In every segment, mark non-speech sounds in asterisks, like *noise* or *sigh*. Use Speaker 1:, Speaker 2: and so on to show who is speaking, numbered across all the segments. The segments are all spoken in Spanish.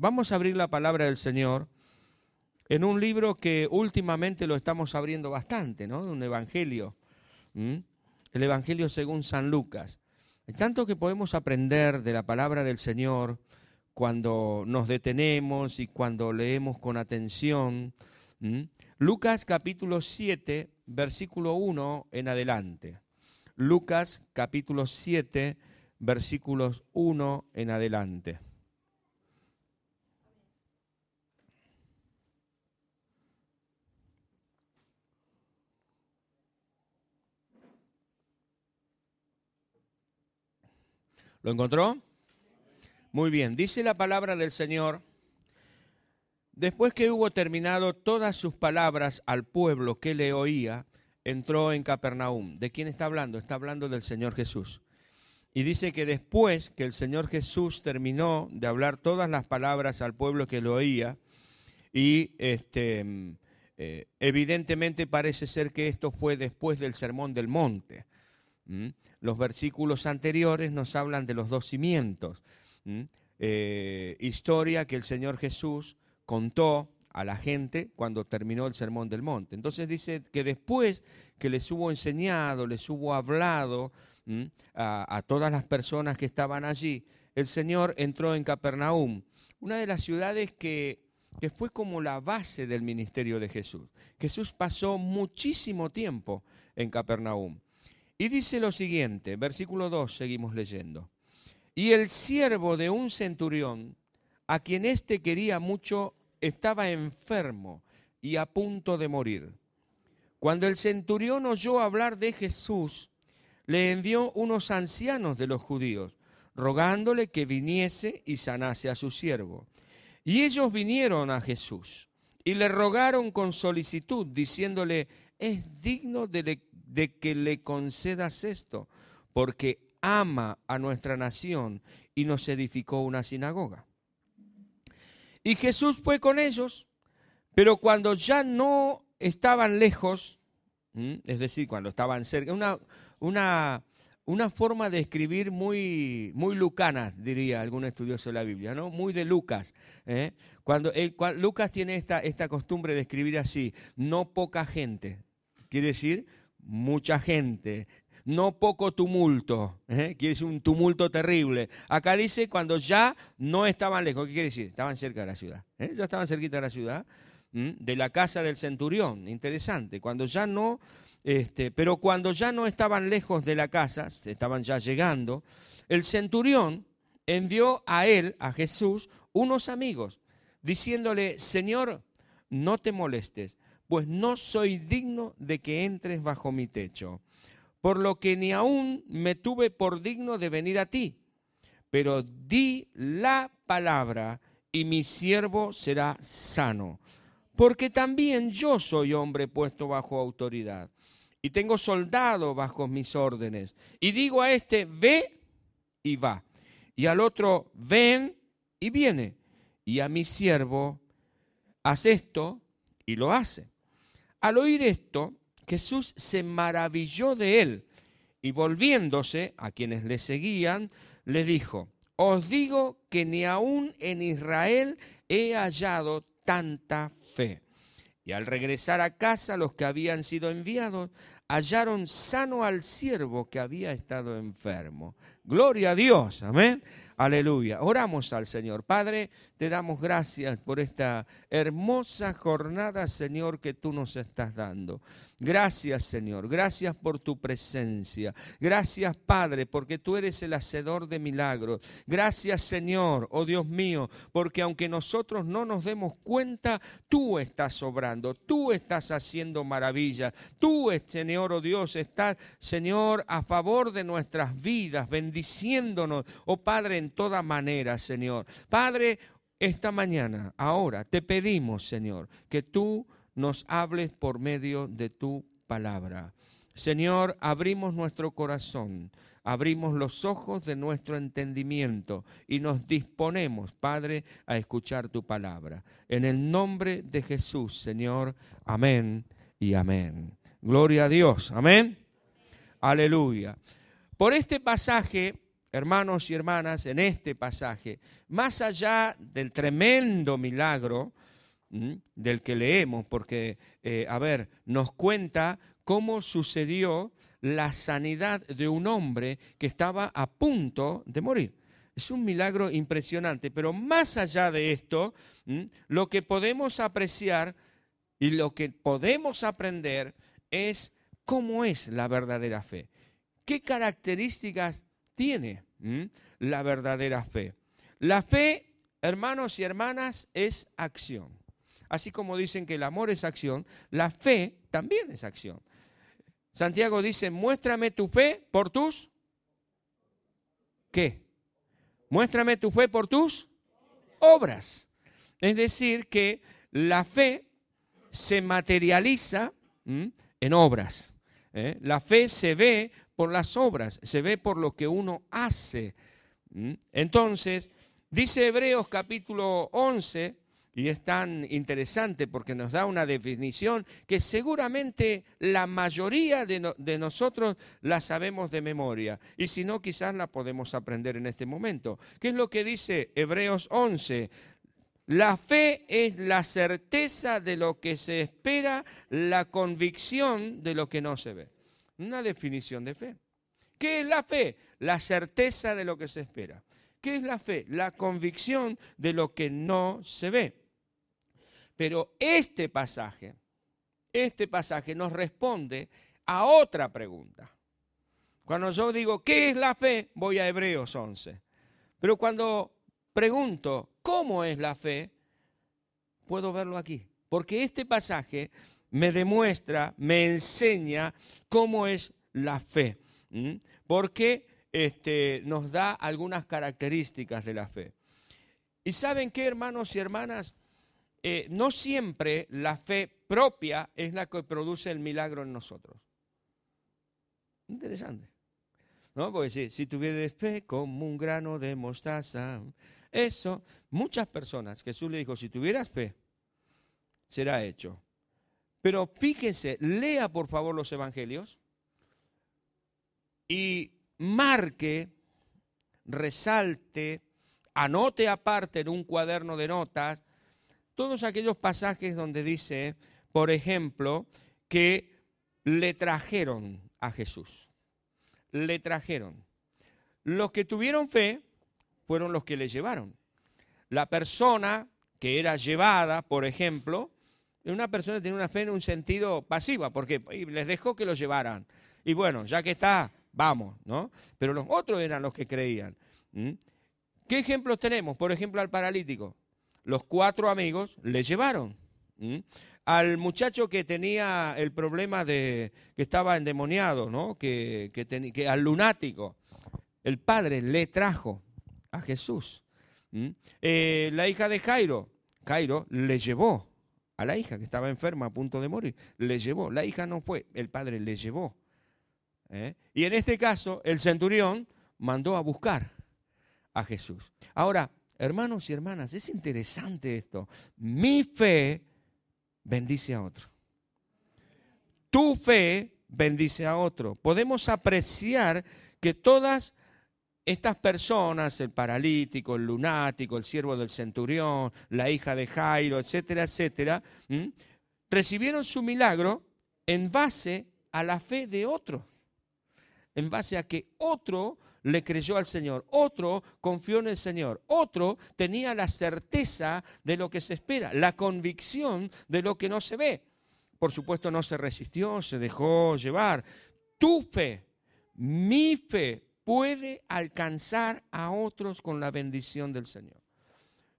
Speaker 1: Vamos a abrir la palabra del Señor en un libro que últimamente lo estamos abriendo bastante, ¿no? Un evangelio. El evangelio según San Lucas. Tanto que podemos aprender de la palabra del Señor cuando nos detenemos y cuando leemos con atención. Lucas capítulo 7, versículo 1 en adelante. Lucas capítulo 7, versículos 1 en adelante. ¿Lo encontró? Muy bien, dice la palabra del Señor. Después que hubo terminado todas sus palabras al pueblo que le oía, entró en Capernaum. ¿De quién está hablando? Está hablando del Señor Jesús. Y dice que después que el Señor Jesús terminó de hablar todas las palabras al pueblo que lo oía, y este, eh, evidentemente parece ser que esto fue después del Sermón del Monte. Los versículos anteriores nos hablan de los dos cimientos. Eh, historia que el Señor Jesús contó a la gente cuando terminó el Sermón del Monte. Entonces dice que después que les hubo enseñado, les hubo hablado a, todas las personas que estaban allí, el Señor entró en Capernaum, una de las ciudades que, que fue como la base del ministerio de Jesús. Jesús pasó muchísimo tiempo en Capernaum. Y dice lo siguiente, versículo 2, seguimos leyendo. Y el siervo de un centurión, a quien éste quería mucho, estaba enfermo y a punto de morir. Cuando el centurión oyó hablar de Jesús, le envió unos ancianos de los judíos, rogándole que viniese y sanase a su siervo. Y ellos vinieron a Jesús y le rogaron con solicitud, diciéndole, es digno de, de que le concedas esto, porque ama a nuestra nación y nos edificó una sinagoga. Y Jesús fue con ellos, pero cuando ya no estaban lejos, es decir, cuando estaban cerca, una, una, una forma de escribir muy, muy lucana, diría algún estudioso de la Biblia, ¿no? Muy de Lucas. ¿eh? Cuando, Lucas tiene esta, esta costumbre de escribir así, no poca gente, quiere decir mucha gente, no poco tumulto, ¿eh? quiere un tumulto terrible. Acá dice cuando ya no estaban lejos, ¿qué quiere decir? Estaban cerca de la ciudad, ¿eh? ya estaban cerquita de la ciudad, de la casa del centurión, interesante, cuando ya no, este, pero cuando ya no estaban lejos de la casa, estaban ya llegando, el centurión envió a él, a Jesús, unos amigos, diciéndole, Señor, no te molestes, pues no soy digno de que entres bajo mi techo por lo que ni aún me tuve por digno de venir a ti. Pero di la palabra y mi siervo será sano. Porque también yo soy hombre puesto bajo autoridad y tengo soldado bajo mis órdenes. Y digo a este, ve y va. Y al otro, ven y viene. Y a mi siervo, haz esto y lo hace. Al oír esto, Jesús se maravilló de él y volviéndose a quienes le seguían, le dijo, os digo que ni aún en Israel he hallado tanta fe. Y al regresar a casa los que habían sido enviados hallaron sano al siervo que había estado enfermo. Gloria a Dios, amén. Aleluya. Oramos al Señor. Padre, te damos gracias por esta hermosa jornada, Señor, que tú nos estás dando. Gracias, Señor. Gracias por tu presencia. Gracias, Padre, porque tú eres el hacedor de milagros. Gracias, Señor, oh Dios mío, porque aunque nosotros no nos demos cuenta, tú estás obrando, tú estás haciendo maravillas. Tú, Señor, oh Dios, estás, Señor, a favor de nuestras vidas, bendiciéndonos, oh Padre, en toda manera, Señor. Padre, esta mañana, ahora, te pedimos, Señor, que tú nos hables por medio de tu palabra. Señor, abrimos nuestro corazón, abrimos los ojos de nuestro entendimiento y nos disponemos, Padre, a escuchar tu palabra. En el nombre de Jesús, Señor, amén y amén. Gloria a Dios, amén. Aleluya. Por este pasaje hermanos y hermanas, en este pasaje, más allá del tremendo milagro del que leemos, porque, eh, a ver, nos cuenta cómo sucedió la sanidad de un hombre que estaba a punto de morir. Es un milagro impresionante, pero más allá de esto, lo que podemos apreciar y lo que podemos aprender es cómo es la verdadera fe. ¿Qué características tiene la verdadera fe? La fe, hermanos y hermanas, es acción. Así como dicen que el amor es acción, la fe también es acción. Santiago dice, muéstrame tu fe por tus... ¿Qué? Muéstrame tu fe por tus obras. Es decir, que la fe se materializa en obras. ¿eh? La fe se ve por las obras, se ve por lo que uno hace. Entonces, dice Hebreos capítulo 11, y es tan interesante porque nos da una definición que seguramente la mayoría de, de, nosotros la sabemos de memoria. Y si no, quizás la podemos aprender en este momento. ¿Qué es lo que dice Hebreos 11? La fe es la certeza de lo que se espera, la convicción de lo que no se ve. Una definición de fe. ¿Qué es la fe? La certeza de lo que se espera. ¿Qué es la fe? La convicción de lo que no se ve. Pero este pasaje, este pasaje nos responde a otra pregunta. Cuando yo digo, ¿qué es la fe? Voy a Hebreos 11. Pero cuando pregunto, ¿cómo es la fe? Puedo verlo aquí. Porque este pasaje me demuestra, me enseña cómo es la fe. Porque este, nos da algunas características de la fe. ¿Y saben qué, hermanos y hermanas? Eh, no siempre la fe propia es la que produce el milagro en nosotros. Interesante. ¿No? Porque si, si tuvieras fe como un grano de mostaza, eso, muchas personas, Jesús le dijo, si tuvieras fe, será hecho. Pero fíjense, lea por favor los evangelios y marque, resalte, anote aparte en un cuaderno de notas todos aquellos pasajes donde dice, por ejemplo, que le trajeron a Jesús. Le trajeron. Los que tuvieron fe fueron los que le llevaron. La persona que era llevada, por ejemplo, una persona que tenía una fe en un sentido pasiva, porque les dejó que lo llevaran. Y bueno, ya que está, vamos, ¿no? Pero los otros eran los que creían. ¿Qué ejemplos tenemos? Por ejemplo, al paralítico los cuatro amigos le llevaron. Al muchacho que tenía el problema de que estaba endemoniado, ¿no? que, que, al lunático, el padre le trajo a Jesús. Eh, la hija de Jairo, Jairo le llevó a la hija que estaba enferma a punto de morir, le llevó. La hija no fue, el padre le llevó. ¿eh? Y en este caso, el centurión mandó a buscar a Jesús. Ahora, Hermanos y hermanas, es interesante esto. Mi fe bendice a otro. Tu fe bendice a otro. Podemos apreciar que todas estas personas, el paralítico, el lunático, el siervo del centurión, la hija de Jairo, etcétera, etcétera, recibieron su milagro en base a la fe de otro, en base a que otro le creyó al Señor, otro confió en el Señor, otro tenía la certeza de lo que se espera, la convicción de lo que no se ve. Por supuesto no se resistió, se dejó llevar. Tu fe, mi fe puede alcanzar a otros con la bendición del Señor.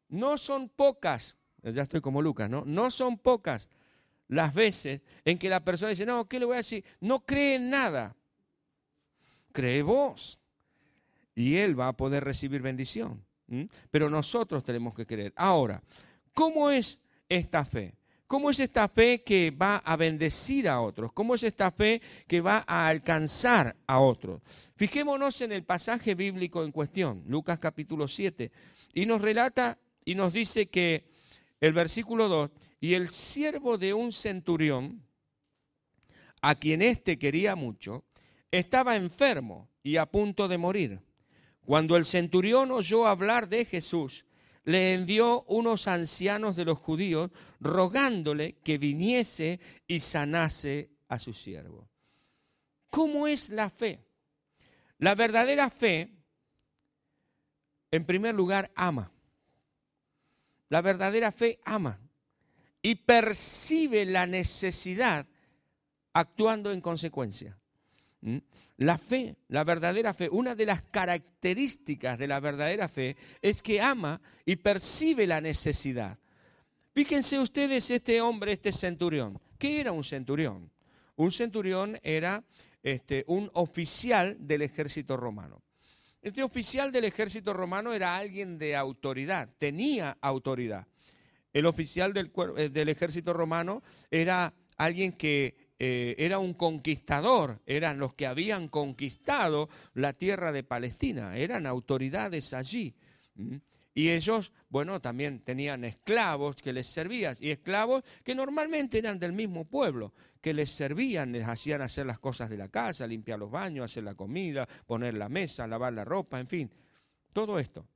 Speaker 1: No son pocas, ya estoy como Lucas, ¿no? No son pocas las veces en que la persona dice, no, ¿qué le voy a decir? No cree en nada. Cree vos y él va a poder recibir bendición. Pero nosotros tenemos que creer. Ahora, ¿cómo es esta fe? ¿Cómo es esta fe que va a bendecir a otros? ¿Cómo es esta fe que va a alcanzar a otros? Fijémonos en el pasaje bíblico en cuestión, Lucas capítulo 7, y nos relata y nos dice que el versículo 2, y el siervo de un centurión, a quien éste quería mucho, estaba enfermo y a punto de morir Cuando el centurión oyó hablar de Jesús, le envió unos ancianos de los judíos rogándole que viniese y sanase a su siervo. ¿Cómo es la fe? La verdadera fe, en primer lugar, ama. La verdadera fe ama y percibe la necesidad actuando en consecuencia. La fe, la verdadera fe, una de las características de la verdadera fe es que ama y percibe la necesidad. Fíjense ustedes este hombre, este centurión. ¿Qué era un centurión? Un centurión era este, un oficial del ejército romano. Este oficial del ejército romano era alguien de autoridad, tenía autoridad. El oficial del, eh, del ejército romano era alguien que eh, era un conquistador, eran los que habían conquistado la tierra de Palestina, eran autoridades allí. Y ellos, bueno, también tenían esclavos que les servían, y esclavos que normalmente eran del mismo pueblo, que les servían, les hacían hacer las cosas de la casa, limpiar los baños, hacer la comida, poner la mesa, lavar la ropa, en fin, todo esto.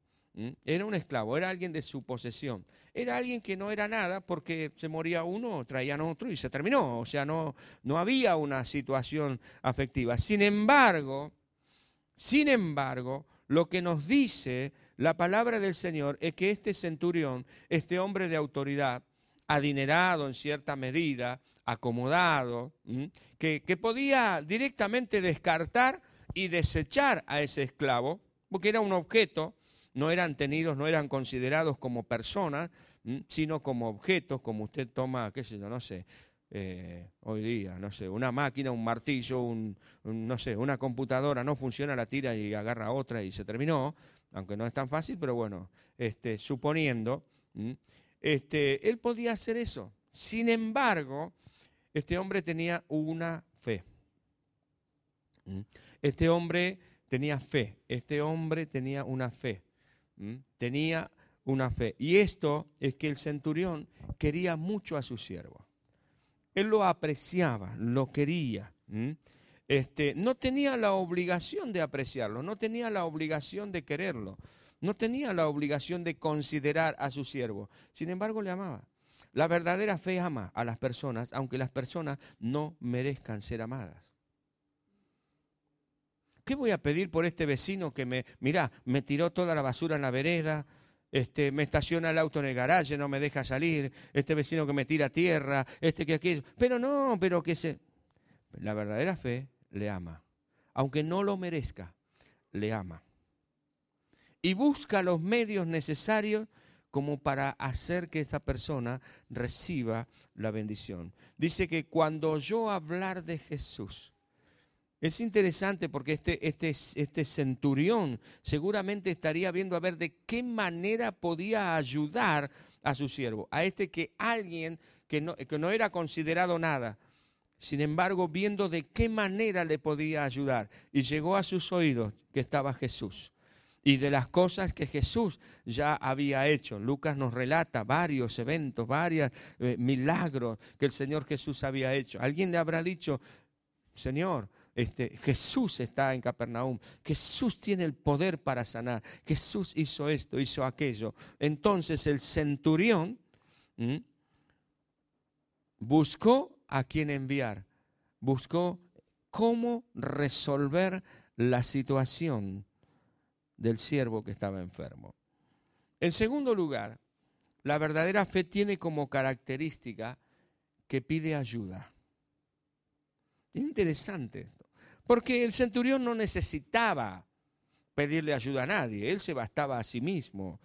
Speaker 1: Era un esclavo, era alguien de su posesión. Era alguien que no era nada porque se moría uno, traían otro y se terminó. O sea, no, no había una situación afectiva. Sin embargo, sin embargo, lo que nos dice la palabra del Señor es que este centurión, este hombre de autoridad, adinerado en cierta medida, acomodado, que, que podía directamente descartar y desechar a ese esclavo, porque era un objeto, no eran tenidos, no eran considerados como personas, sino como objetos, como usted toma, qué sé yo, no sé, eh, hoy día, no sé, una máquina, un martillo, un, no sé, una computadora no funciona, la tira y agarra otra y se terminó, aunque no es tan fácil, pero bueno, este, suponiendo, este, él podía hacer eso. Sin embargo, este hombre tenía una fe. Este hombre tenía fe, este hombre tenía una fe. Tenía una fe. Y esto es que el centurión quería mucho a su siervo. Él lo apreciaba, lo quería. Este, no tenía la obligación de apreciarlo, no tenía la obligación de quererlo, no tenía la obligación de considerar a su siervo. Sin embargo, le amaba. La verdadera fe ama a las personas, aunque las personas no merezcan ser amadas. ¿Qué voy a pedir por este vecino que me, mira, me tiró toda la basura en la vereda, este, me estaciona el auto en el garaje, no me deja salir, este vecino que me tira tierra, este que aquello. Pero no, pero que se... La verdadera fe le ama. Aunque no lo merezca, le ama. Y busca los medios necesarios como para hacer que esta persona reciba la bendición. Dice que cuando oyó hablar de Jesús, es interesante porque este, este, este centurión seguramente estaría viendo a ver de qué manera podía ayudar a su siervo, a este que alguien que no, era considerado nada, sin embargo viendo de qué manera le podía ayudar. Y llegó a sus oídos que estaba Jesús y de las cosas que Jesús ya había hecho. Lucas nos relata varios eventos, varios eh, milagros que el Señor Jesús había hecho. Alguien le habrá dicho, Señor, este, Jesús está en Capernaum, Jesús tiene el poder para sanar, Jesús hizo esto, hizo aquello. Entonces el centurión buscó a quien enviar, buscó cómo resolver la situación del siervo que estaba enfermo. En segundo lugar, la verdadera fe tiene como característica que pide ayuda. interesante. Porque el centurión no necesitaba pedirle ayuda a nadie, él se bastaba a sí mismo.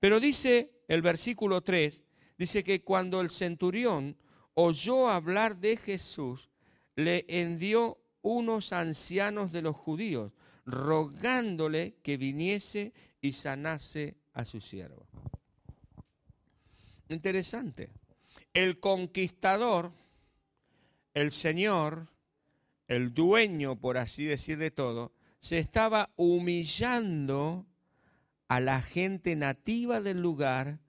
Speaker 1: Pero dice el versículo 3, dice que cuando el centurión oyó hablar de Jesús, le envió unos ancianos de los judíos, rogándole que viniese y sanase a su siervo. Interesante. El conquistador, el Señor, el dueño, por así decir de todo, se estaba humillando a la gente nativa del lugar,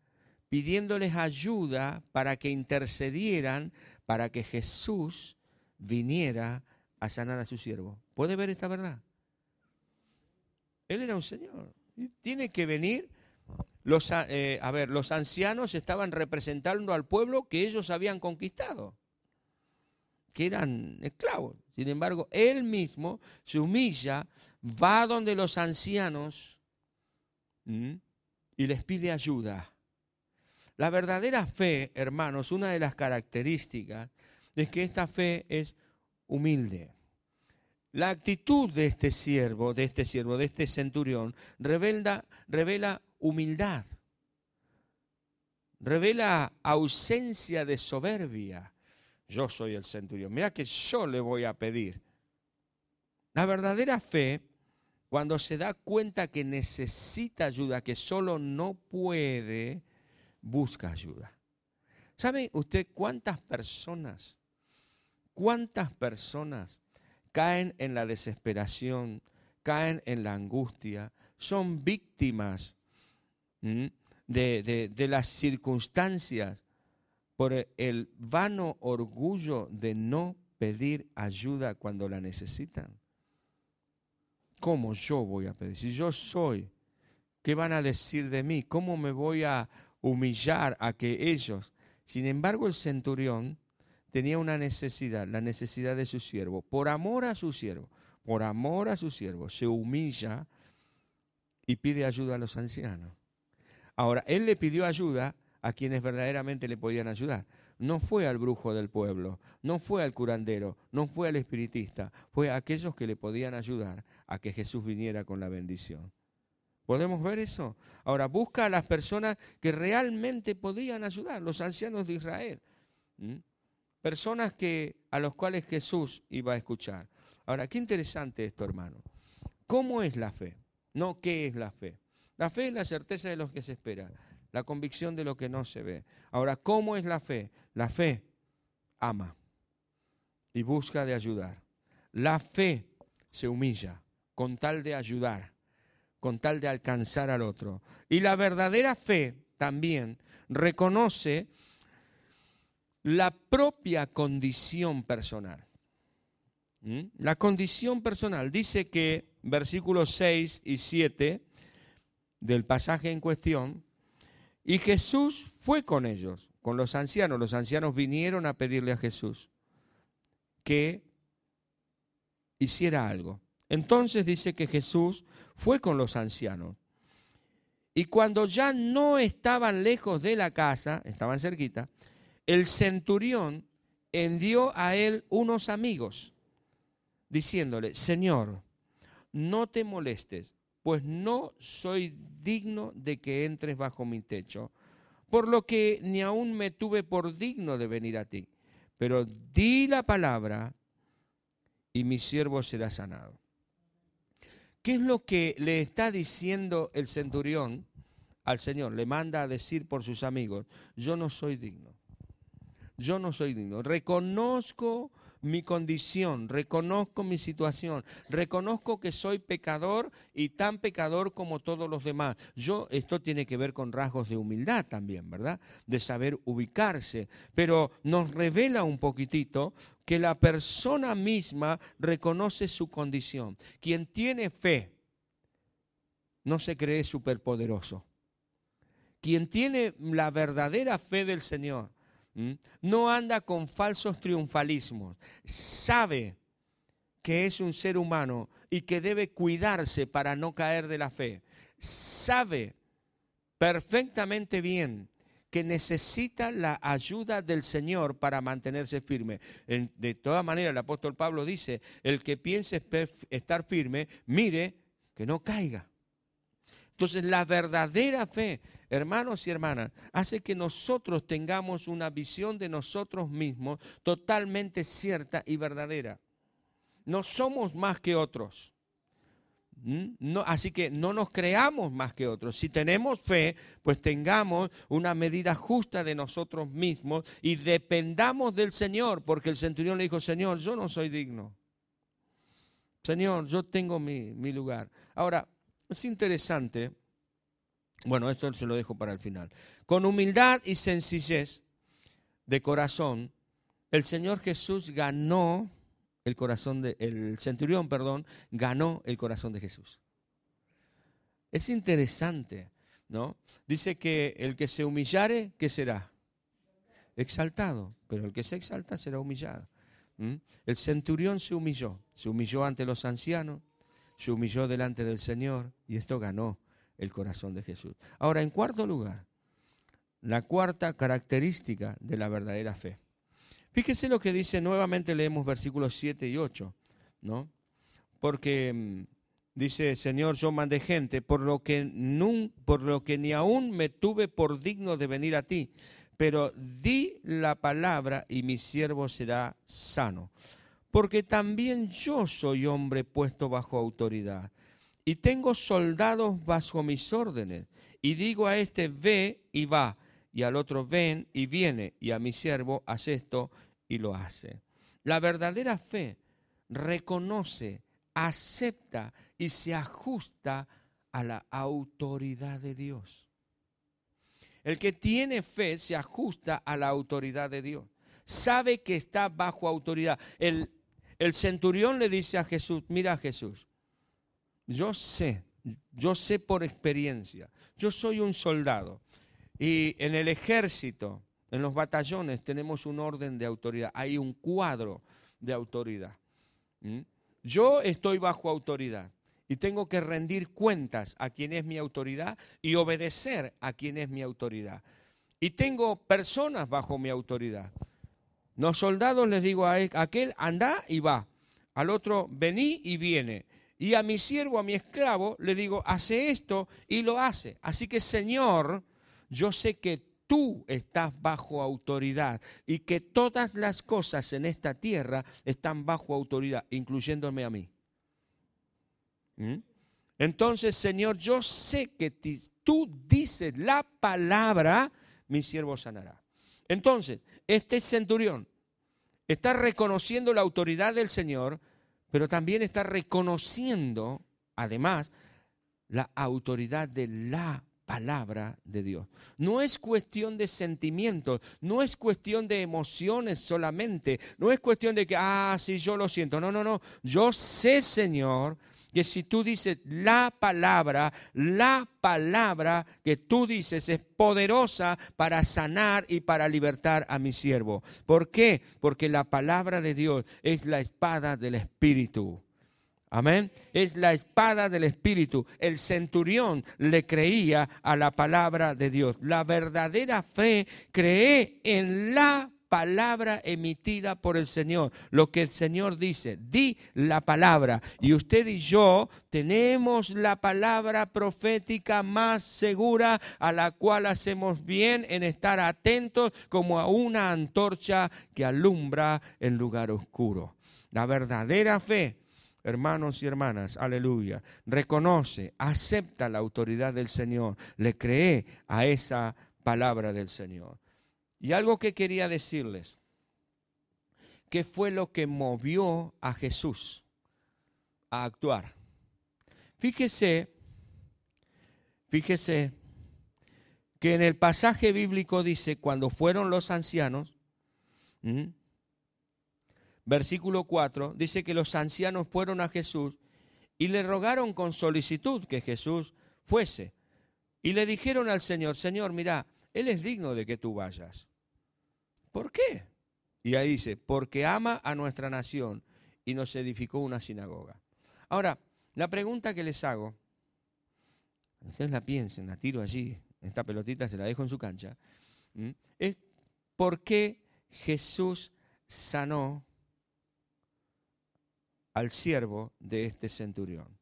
Speaker 1: pidiéndoles ayuda para que intercedieran para que Jesús viniera a sanar a su siervo. ¿Puede ver esta verdad? Él era un señor. tiene que venir. Los, eh, a ver, los ancianos estaban representando al pueblo que ellos habían conquistado, que eran esclavos. Sin embargo, él mismo se humilla, va donde los ancianos y les pide ayuda. La verdadera fe, hermanos, una de las características es que esta fe es humilde. La actitud de este siervo, de este siervo, de este centurión, revela, revela humildad, revela ausencia de soberbia. Yo soy el centurión. Mira que yo le voy a pedir. La verdadera fe, cuando se da cuenta que necesita ayuda, que solo no puede, busca ayuda. ¿Sabe usted cuántas personas, cuántas personas caen en la desesperación, caen en la angustia, son víctimas de, de las circunstancias por el vano orgullo de no pedir ayuda cuando la necesitan. ¿Cómo yo voy a pedir? Si yo soy, ¿qué van a decir de mí? ¿Cómo me voy a humillar a que ellos? Sin embargo, el centurión tenía una necesidad, la necesidad de su siervo. Por amor a su siervo, por amor a su siervo, se humilla y pide ayuda a los ancianos. Ahora, él le pidió ayuda a quienes verdaderamente le podían ayudar. No fue al brujo del pueblo, no fue al curandero, no fue al espiritista, fue a aquellos que le podían ayudar a que Jesús viniera con la bendición. ¿Podemos ver eso? Ahora, busca a las personas que realmente podían ayudar, los ancianos de Israel personas que, a los cuales Jesús iba a escuchar. Ahora, qué interesante esto, hermano. ¿Cómo es la fe? No, ¿qué es la fe? La fe es la certeza de lo que se espera, la convicción de lo que no se ve. Ahora, ¿cómo es la fe? La fe ama y busca de ayudar. La fe se humilla con tal de ayudar, con tal de alcanzar al otro. Y la verdadera fe también reconoce la propia condición personal. ¿Mm? La condición personal. Dice que versículos 6 y 7 del pasaje en cuestión, y Jesús fue con ellos, con los ancianos. Los ancianos vinieron a pedirle a Jesús que hiciera algo. Entonces dice que Jesús fue con los ancianos. Y cuando ya no estaban lejos de la casa, estaban cerquita, el centurión envió a él unos amigos, diciéndole, Señor, no te molestes, pues no soy digno de que entres bajo mi techo, por lo que ni aún me tuve por digno de venir a ti. Pero di la palabra y mi siervo será sanado. ¿Qué es lo que le está diciendo el centurión al Señor? Le manda a decir por sus amigos, yo no soy digno yo no soy digno. Reconozco mi condición, reconozco mi situación, reconozco que soy pecador y tan pecador como todos los demás. Yo, esto tiene que ver con rasgos de humildad también, ¿verdad? De saber ubicarse, pero nos revela un poquitito que la persona misma reconoce su condición. Quien tiene fe no se cree superpoderoso. Quien tiene la verdadera fe del Señor, no anda con falsos triunfalismos. Sabe que es un ser humano y que debe cuidarse para no caer de la fe. Sabe perfectamente bien que necesita la ayuda del Señor para mantenerse firme. de todas maneras, el apóstol Pablo dice, el que piense estar firme, mire que no caiga. Entonces, la verdadera fe hermanos y hermanas, hace que nosotros tengamos una visión de nosotros mismos totalmente cierta y verdadera. No somos más que otros. ¿Mm? Así que no nos creamos más que otros. Si tenemos fe, pues tengamos una medida justa de nosotros mismos y dependamos del Señor, porque el centurión le dijo, Señor, yo no soy digno. Señor, yo tengo mi, mi lugar. Ahora, es interesante bueno, esto se lo dejo para el final. Con humildad y sencillez de corazón, el Señor Jesús ganó el corazón de el centurión, perdón, ganó el corazón de Jesús. Es interesante, ¿no? Dice que el que se humillare, ¿qué será? Exaltado, pero el que se exalta será humillado. El centurión se humilló, se humilló ante los ancianos, se humilló delante del Señor y esto ganó el corazón de Jesús. Ahora, en cuarto lugar, la cuarta característica de la verdadera fe. Fíjese lo que dice, nuevamente leemos versículos 7 y 8, ¿no? Porque mm, dice, Señor, yo mandé gente, por lo, que por lo que ni aún me tuve por digno de venir a ti, pero di la palabra y mi siervo será sano. Porque también yo soy hombre puesto bajo autoridad y tengo soldados bajo mis órdenes. Y digo a este, ve y va, y al otro, ven y viene, y a mi siervo, hace esto y lo hace. La verdadera fe reconoce, acepta y se ajusta a la autoridad de Dios. El que tiene fe se ajusta a la autoridad de Dios. Sabe que está bajo autoridad. El, el centurión le dice a Jesús, mira Jesús, yo sé, yo sé por experiencia, yo soy un soldado y en el ejército, en los batallones tenemos un orden de autoridad, hay un cuadro de autoridad. Yo estoy bajo autoridad y tengo que rendir cuentas a quien es mi autoridad y obedecer a quien es mi autoridad. Y tengo personas bajo mi autoridad. Los soldados les digo a aquel, anda y va. Al otro, vení y viene. Y a mi siervo, a mi esclavo, le digo, hace esto y lo hace. Así que, Señor, yo sé que tú estás bajo autoridad y que todas las cosas en esta tierra están bajo autoridad, incluyéndome a mí. ¿Mm? Entonces, Señor, yo sé que tú dices la palabra, mi siervo sanará. Entonces, este centurión está reconociendo la autoridad del Señor, pero también está reconociendo, además, la autoridad de la palabra de Dios. No es cuestión de sentimientos, no es cuestión de emociones solamente, no es cuestión de que, ah, sí, yo lo siento. No, no, no. Yo sé, Señor, que si tú dices la palabra, la palabra que tú dices es poderosa para sanar y para libertar a mi siervo. ¿Por qué? Porque la palabra de Dios es la espada del Espíritu. Amén. Es la espada del Espíritu. El centurión le creía a la palabra de Dios. La verdadera fe cree en la palabra emitida por el Señor. Lo que el Señor dice, di la palabra. Y usted y yo tenemos la palabra profética más segura a la cual hacemos bien en estar atentos como a una antorcha que alumbra en lugar oscuro. La verdadera fe hermanos y hermanas, aleluya, reconoce, acepta la autoridad del Señor, le cree a esa palabra del Señor. Y algo que quería decirles, ¿qué fue lo que movió a Jesús a actuar? Fíjese, fíjese que en el pasaje bíblico dice, cuando fueron los ancianos, versículo 4, dice que los ancianos fueron a Jesús y le rogaron con solicitud que Jesús fuese. Y le dijeron al Señor, Señor, mira, Él es digno de que tú vayas. ¿Por qué? Y ahí dice, porque ama a nuestra nación y nos edificó una sinagoga. Ahora, la pregunta que les hago, ustedes la piensen, la tiro allí, esta pelotita se la dejo en su cancha, es ¿por qué Jesús sanó al siervo de este centurión?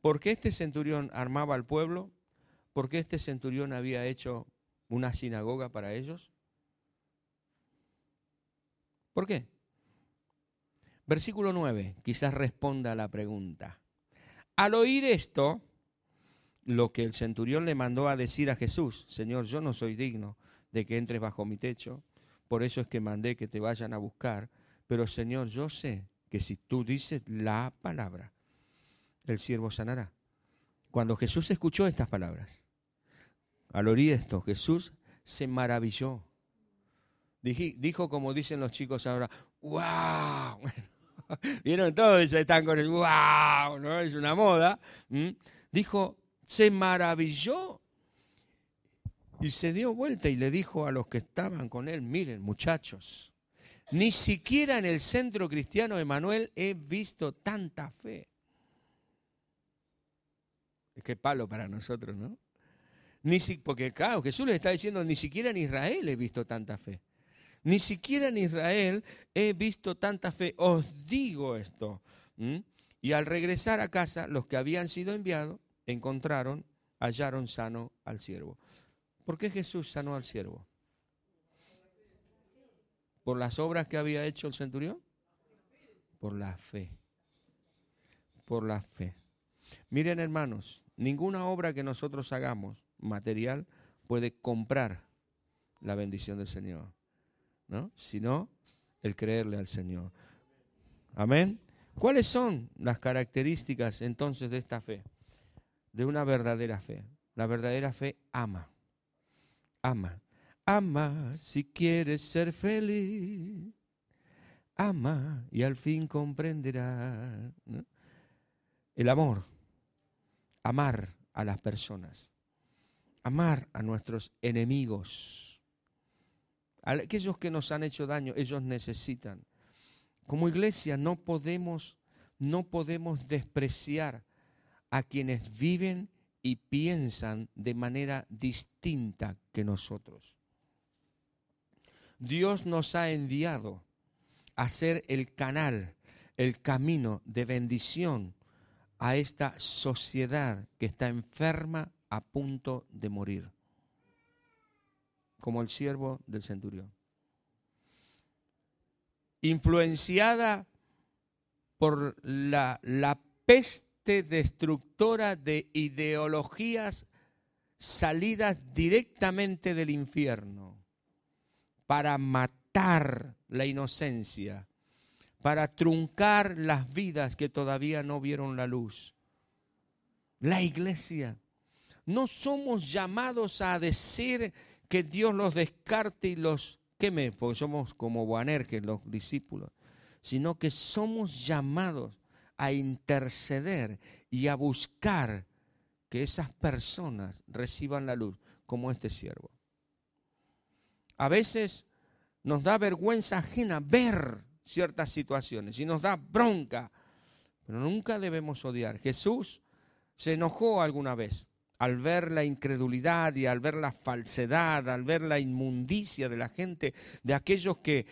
Speaker 1: ¿Por qué este centurión armaba al pueblo? ¿Por qué este centurión había hecho una sinagoga para ellos? ¿Por qué? Versículo 9, quizás responda a la pregunta. Al oír esto, lo que el centurión le mandó a decir a Jesús, Señor, yo no soy digno de que entres bajo mi techo, por eso es que mandé que te vayan a buscar, pero Señor, yo sé que si tú dices la palabra, el siervo sanará. Cuando Jesús escuchó estas palabras, al oír esto, Jesús se maravilló Dijo, como dicen los chicos ahora, ¡wow! *laughs* Vieron todos están con el ¡wow! ¿no? Es una moda. Dijo, se maravilló y se dio vuelta y le dijo a los que estaban con él, miren muchachos, ni siquiera en el centro cristiano de Manuel he visto tanta fe. Es que palo para nosotros, ¿no? Ni si, porque claro, Jesús le está diciendo, ni siquiera en Israel he visto tanta fe. Ni siquiera en Israel he visto tanta fe. Os digo esto. Y al regresar a casa, los que habían sido enviados encontraron, hallaron sano al siervo. ¿Por qué Jesús sanó al siervo? ¿Por las obras que había hecho el centurión? Por la fe. Por la fe. Miren hermanos, ninguna obra que nosotros hagamos material puede comprar la bendición del Señor, ¿no? Sino el creerle al Señor. Amén. ¿Cuáles son las características entonces de esta fe? De una verdadera fe. La verdadera fe ama. Ama. Ama si quieres ser feliz. Ama y al fin comprenderá. El amor. Amar a las personas. Amar a nuestros enemigos. Aquellos que nos han hecho daño, ellos necesitan como iglesia no podemos, no podemos despreciar a quienes viven y piensan de manera distinta que nosotros. Dios nos ha enviado a ser el canal, el camino de bendición a esta sociedad que está enferma a punto de morir, como el siervo del centurión influenciada por la, peste destructora de ideologías salidas directamente del infierno para matar la inocencia, para truncar las vidas que todavía no vieron la luz. La iglesia. No somos llamados a decir que Dios los descarte y los me Porque somos como Boanerges, los discípulos, sino que somos llamados a interceder y a buscar que esas personas reciban la luz, como este siervo. A veces nos da vergüenza ajena ver ciertas situaciones y nos da bronca, pero nunca debemos odiar. Jesús se enojó alguna vez al ver la incredulidad y al ver la falsedad, al ver la inmundicia de la gente, de aquellos que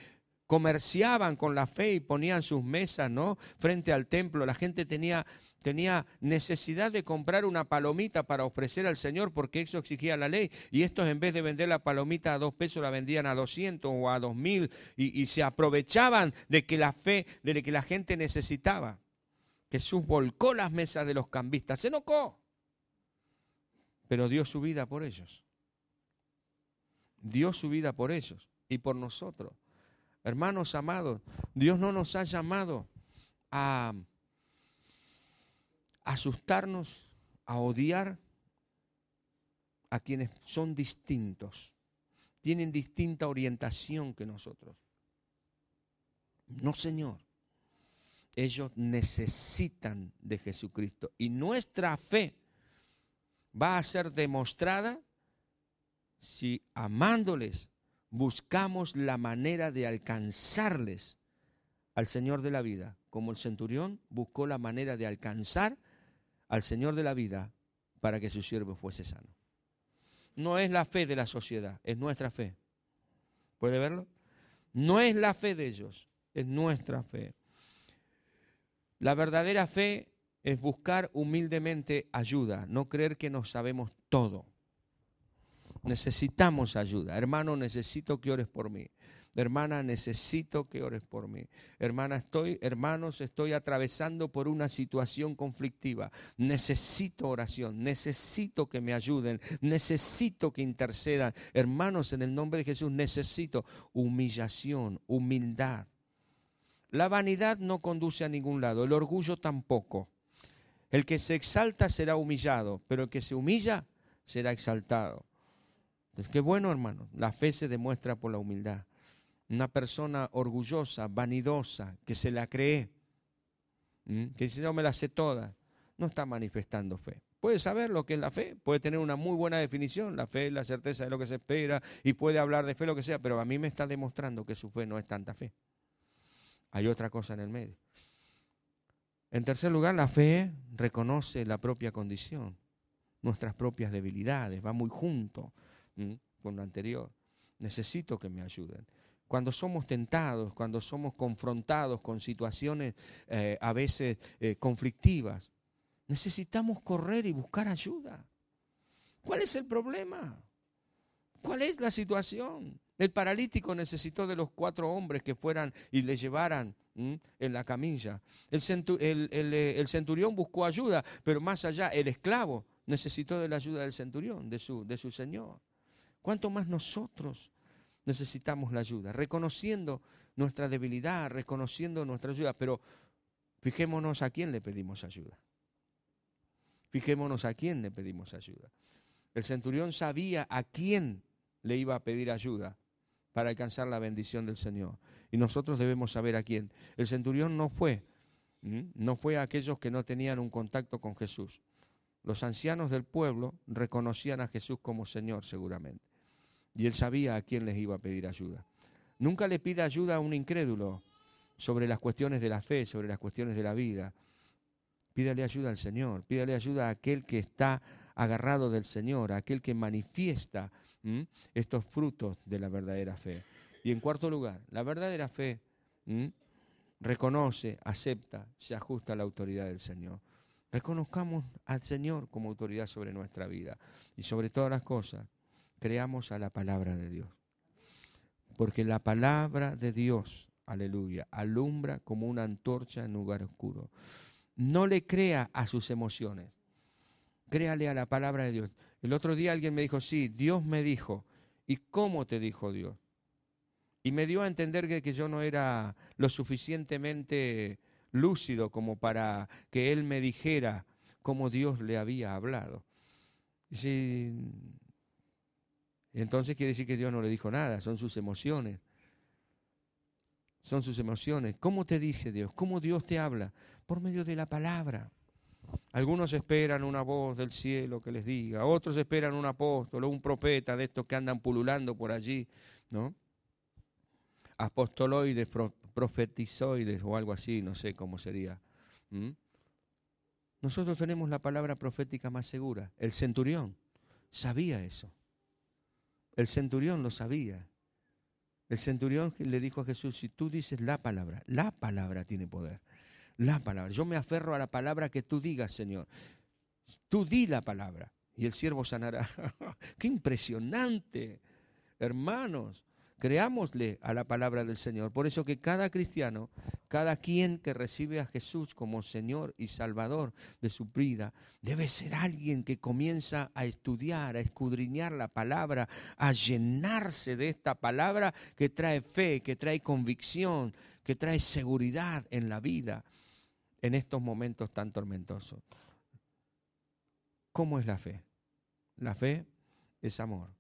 Speaker 1: comerciaban con la fe y ponían sus mesas, ¿no? Frente al templo, la gente tenía tenía necesidad de comprar una palomita para ofrecer al Señor porque eso exigía la ley. Y estos en vez de vender la palomita a dos pesos la vendían a doscientos o a dos mil y, se aprovechaban de que la fe, de que la gente necesitaba. Jesús volcó las mesas de los cambistas, se enojó pero dio su vida por ellos. Dio su vida por ellos y por nosotros. Hermanos amados, Dios no nos ha llamado a asustarnos, a odiar a quienes son distintos, tienen distinta orientación que nosotros. No, Señor. Ellos necesitan de Jesucristo y nuestra fe va a ser demostrada si amándoles buscamos la manera de alcanzarles al Señor de la vida, como el centurión buscó la manera de alcanzar al Señor de la vida para que su siervo fuese sano. No es la fe de la sociedad, es nuestra fe. ¿Puede verlo? No es la fe de ellos, es nuestra fe. La verdadera fe es buscar humildemente ayuda, no creer que nos sabemos todo. Necesitamos ayuda. Hermano, necesito que ores por mí. Hermana, necesito que ores por mí. Hermana, estoy, hermanos, estoy atravesando por una situación conflictiva. Necesito oración, necesito que me ayuden, necesito que intercedan. Hermanos, en el nombre de Jesús, necesito humillación, humildad. La vanidad no conduce a ningún lado, el orgullo tampoco. El que se exalta será humillado, pero el que se humilla será exaltado. Entonces, qué bueno, hermano. La fe se demuestra por la humildad. Una persona orgullosa, vanidosa, que se la cree, que dice, no me la sé toda, no está manifestando fe. Puede saber lo que es la fe, puede tener una muy buena definición, la fe es la certeza de lo que se espera y puede hablar de fe lo que sea, pero a mí me está demostrando que su fe no es tanta fe. Hay otra cosa en el medio. En tercer lugar, la fe reconoce la propia condición, nuestras propias debilidades, va muy junto con lo anterior. Necesito que me ayuden. Cuando somos tentados, cuando somos confrontados con situaciones eh, a veces eh, conflictivas, necesitamos correr y buscar ayuda. ¿Cuál es el problema? ¿Cuál es la situación? El paralítico necesitó de los cuatro hombres que fueran y le llevaran en la camilla. El, eh, el, centurión buscó ayuda, pero más allá, el esclavo necesitó de la ayuda del centurión, de su, de su señor. ¿Cuánto más nosotros necesitamos la ayuda? Reconociendo nuestra debilidad, reconociendo nuestra ayuda, pero fijémonos a quién le pedimos ayuda. Fijémonos a quién le pedimos ayuda. El centurión sabía a quién le iba a pedir ayuda para alcanzar la bendición del Señor. Y nosotros debemos saber a quién. El centurión no fue, no fue a aquellos que no tenían un contacto con Jesús. Los ancianos del pueblo reconocían a Jesús como Señor seguramente. Y él sabía a quién les iba a pedir ayuda. Nunca le pida ayuda a un incrédulo sobre las cuestiones de la fe, sobre las cuestiones de la vida. Pídale ayuda al Señor, pídale ayuda a aquel que está agarrado del Señor, a aquel que manifiesta estos frutos de la verdadera fe. Y en cuarto lugar, la verdadera fe reconoce, acepta, se ajusta a la autoridad del Señor. Reconozcamos al Señor como autoridad sobre nuestra vida y sobre todas las cosas, creamos a la palabra de Dios. Porque la palabra de Dios, aleluya, alumbra como una antorcha en lugar oscuro. No le crea a sus emociones, créale a la palabra de Dios. El otro día alguien me dijo, sí, Dios me dijo. ¿Y cómo te dijo Dios? Y me dio a entender que, que yo no era lo suficientemente lúcido como para que él me dijera cómo Dios le había hablado. Y entonces quiere decir que Dios no le dijo nada, son sus emociones. Son sus emociones. ¿Cómo te dice Dios? ¿Cómo Dios te habla? Por medio de la palabra. Algunos esperan una voz del cielo que les diga, otros esperan un apóstol o un profeta de estos que andan pululando por allí, ¿no? Apostoloides, profetizoides o algo así, no sé cómo sería. Nosotros tenemos la palabra profética más segura. El centurión sabía eso. El centurión lo sabía. El centurión le dijo a Jesús, si tú dices la palabra, la palabra tiene poder. La palabra. Yo me aferro a la palabra que tú digas, Señor. Tú di la palabra y el siervo sanará. *laughs* ¡Qué impresionante! Hermanos, creámosle a la palabra del Señor. Por eso que cada cristiano, cada quien que recibe a Jesús como Señor y Salvador de su vida, debe ser alguien que comienza a estudiar, a escudriñar la palabra, a llenarse de esta palabra que trae fe, que trae convicción, que trae seguridad en la vida en estos momentos tan tormentosos. ¿Cómo es la fe? La fe es amor.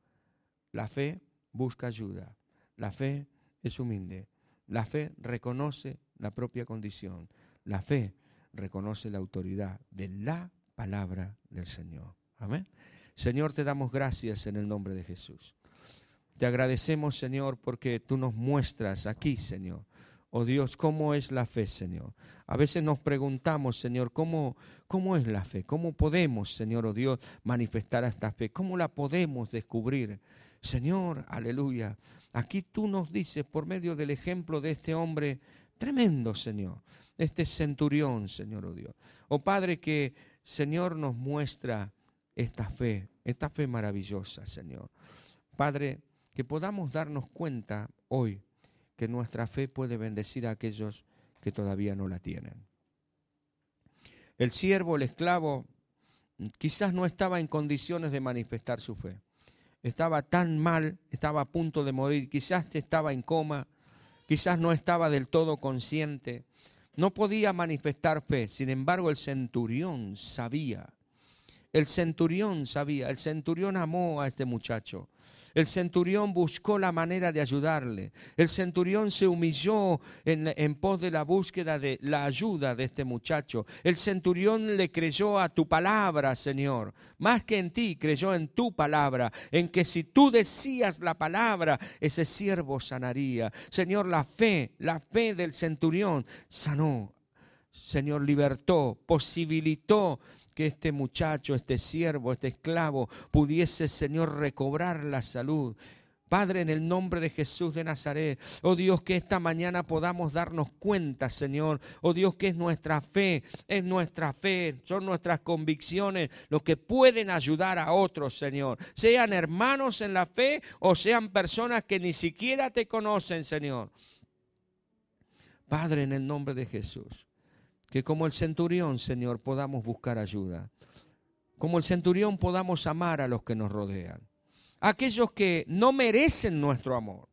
Speaker 1: La fe busca ayuda. La fe es humilde. La fe reconoce la propia condición. La fe reconoce la autoridad de la palabra del Señor. Amén. Señor, te damos gracias en el nombre de Jesús. Te agradecemos, Señor, porque tú nos muestras aquí, Señor, Oh Dios, ¿cómo es la fe, Señor? A veces nos preguntamos, Señor, ¿cómo, ¿cómo es la fe? ¿Cómo podemos, Señor, oh Dios, manifestar esta fe? ¿Cómo la podemos descubrir? Señor, aleluya. Aquí tú nos dices por medio del ejemplo de este hombre tremendo, Señor, este centurión, Señor, oh Dios. Oh Padre, que Señor nos muestra esta fe, esta fe maravillosa, Señor. Padre, que podamos darnos cuenta hoy que nuestra fe puede bendecir a aquellos que todavía no la tienen. El siervo, el esclavo, quizás no estaba en condiciones de manifestar su fe. Estaba tan mal, estaba a punto de morir, quizás estaba en coma, quizás no estaba del todo consciente, no podía manifestar fe. Sin embargo, el centurión sabía, El centurión sabía, el centurión amó a este muchacho. El centurión buscó la manera de ayudarle. El centurión se humilló en, pos de la búsqueda de la ayuda de este muchacho. El centurión le creyó a tu palabra, Señor. Más que en ti, creyó en tu palabra. En que si tú decías la palabra, ese siervo sanaría. Señor, la fe, la fe del centurión sanó. Señor, libertó, posibilitó que este muchacho, este siervo, este esclavo pudiese, Señor, recobrar la salud. Padre, en el nombre de Jesús de Nazaret, oh Dios, que esta mañana podamos darnos cuenta, Señor, oh Dios, que es nuestra fe, es nuestra fe, son nuestras convicciones los que pueden ayudar a otros, Señor, sean hermanos en la fe o sean personas que ni siquiera te conocen, Señor. Padre, en el nombre de Jesús, que como el centurión, Señor, podamos buscar ayuda. Como el centurión podamos amar a los que nos rodean. Aquellos que no merecen nuestro amor.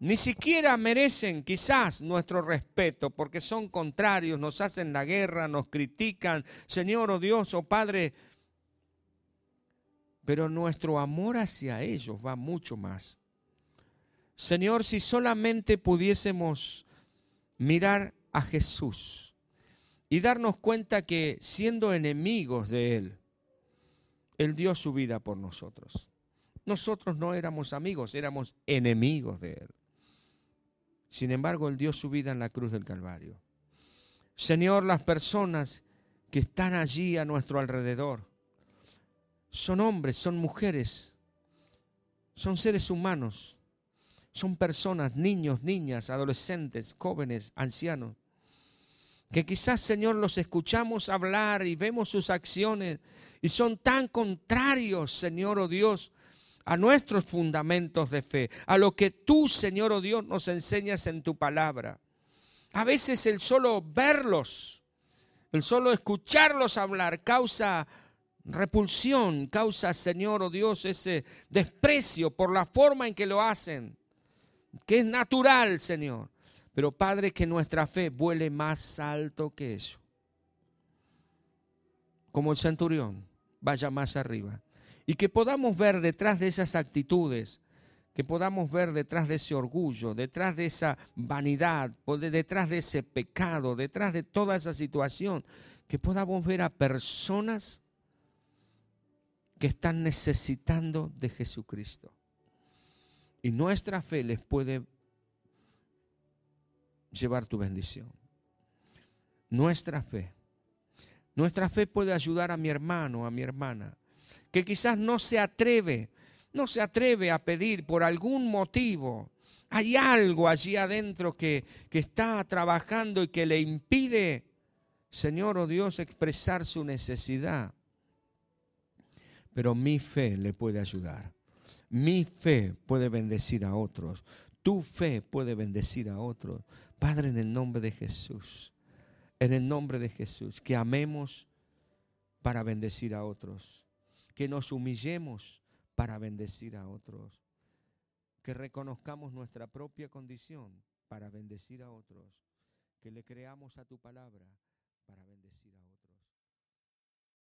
Speaker 1: Ni siquiera merecen quizás nuestro respeto porque son contrarios, nos hacen la guerra, nos critican. Señor, oh Dios, oh Padre. Pero nuestro amor hacia ellos va mucho más. Señor, si solamente pudiésemos mirar a Jesús y darnos cuenta que siendo enemigos de Él, Él dio su vida por nosotros. Nosotros no éramos amigos, éramos enemigos de Él. Sin embargo, Él dio su vida en la cruz del Calvario. Señor, las personas que están allí a nuestro alrededor son hombres, son mujeres, son seres humanos, son personas, niños, niñas, adolescentes, jóvenes, ancianos, que quizás, Señor, los escuchamos hablar y vemos sus acciones y son tan contrarios, Señor, oh Dios, a nuestros fundamentos de fe, a lo que tú, Señor, oh Dios, nos enseñas en tu palabra. A veces el solo verlos, el solo escucharlos hablar causa repulsión, causa, Señor, oh Dios, ese desprecio por la forma en que lo hacen, que es natural, Señor. Pero Padre, que nuestra fe vuele más alto que eso. Como el centurión, vaya más arriba. Y que podamos ver detrás de esas actitudes, que podamos ver detrás de ese orgullo, detrás de esa vanidad, detrás de ese pecado, detrás de toda esa situación, que podamos ver a personas que están necesitando de Jesucristo. Y nuestra fe les puede llevar tu bendición. Nuestra fe. Nuestra fe puede ayudar a mi hermano, a mi hermana, que quizás no se atreve, no se atreve a pedir por algún motivo. Hay algo allí adentro que, que está trabajando y que le impide, Señor o Dios, expresar su necesidad. Pero mi fe le puede ayudar. Mi fe puede bendecir a otros. Tu fe puede bendecir a otros. Padre, en el nombre de Jesús, en el nombre de Jesús, que amemos para bendecir a otros, que nos humillemos para bendecir a otros, que reconozcamos nuestra propia condición para bendecir a otros, que le creamos a tu palabra para bendecir a otros.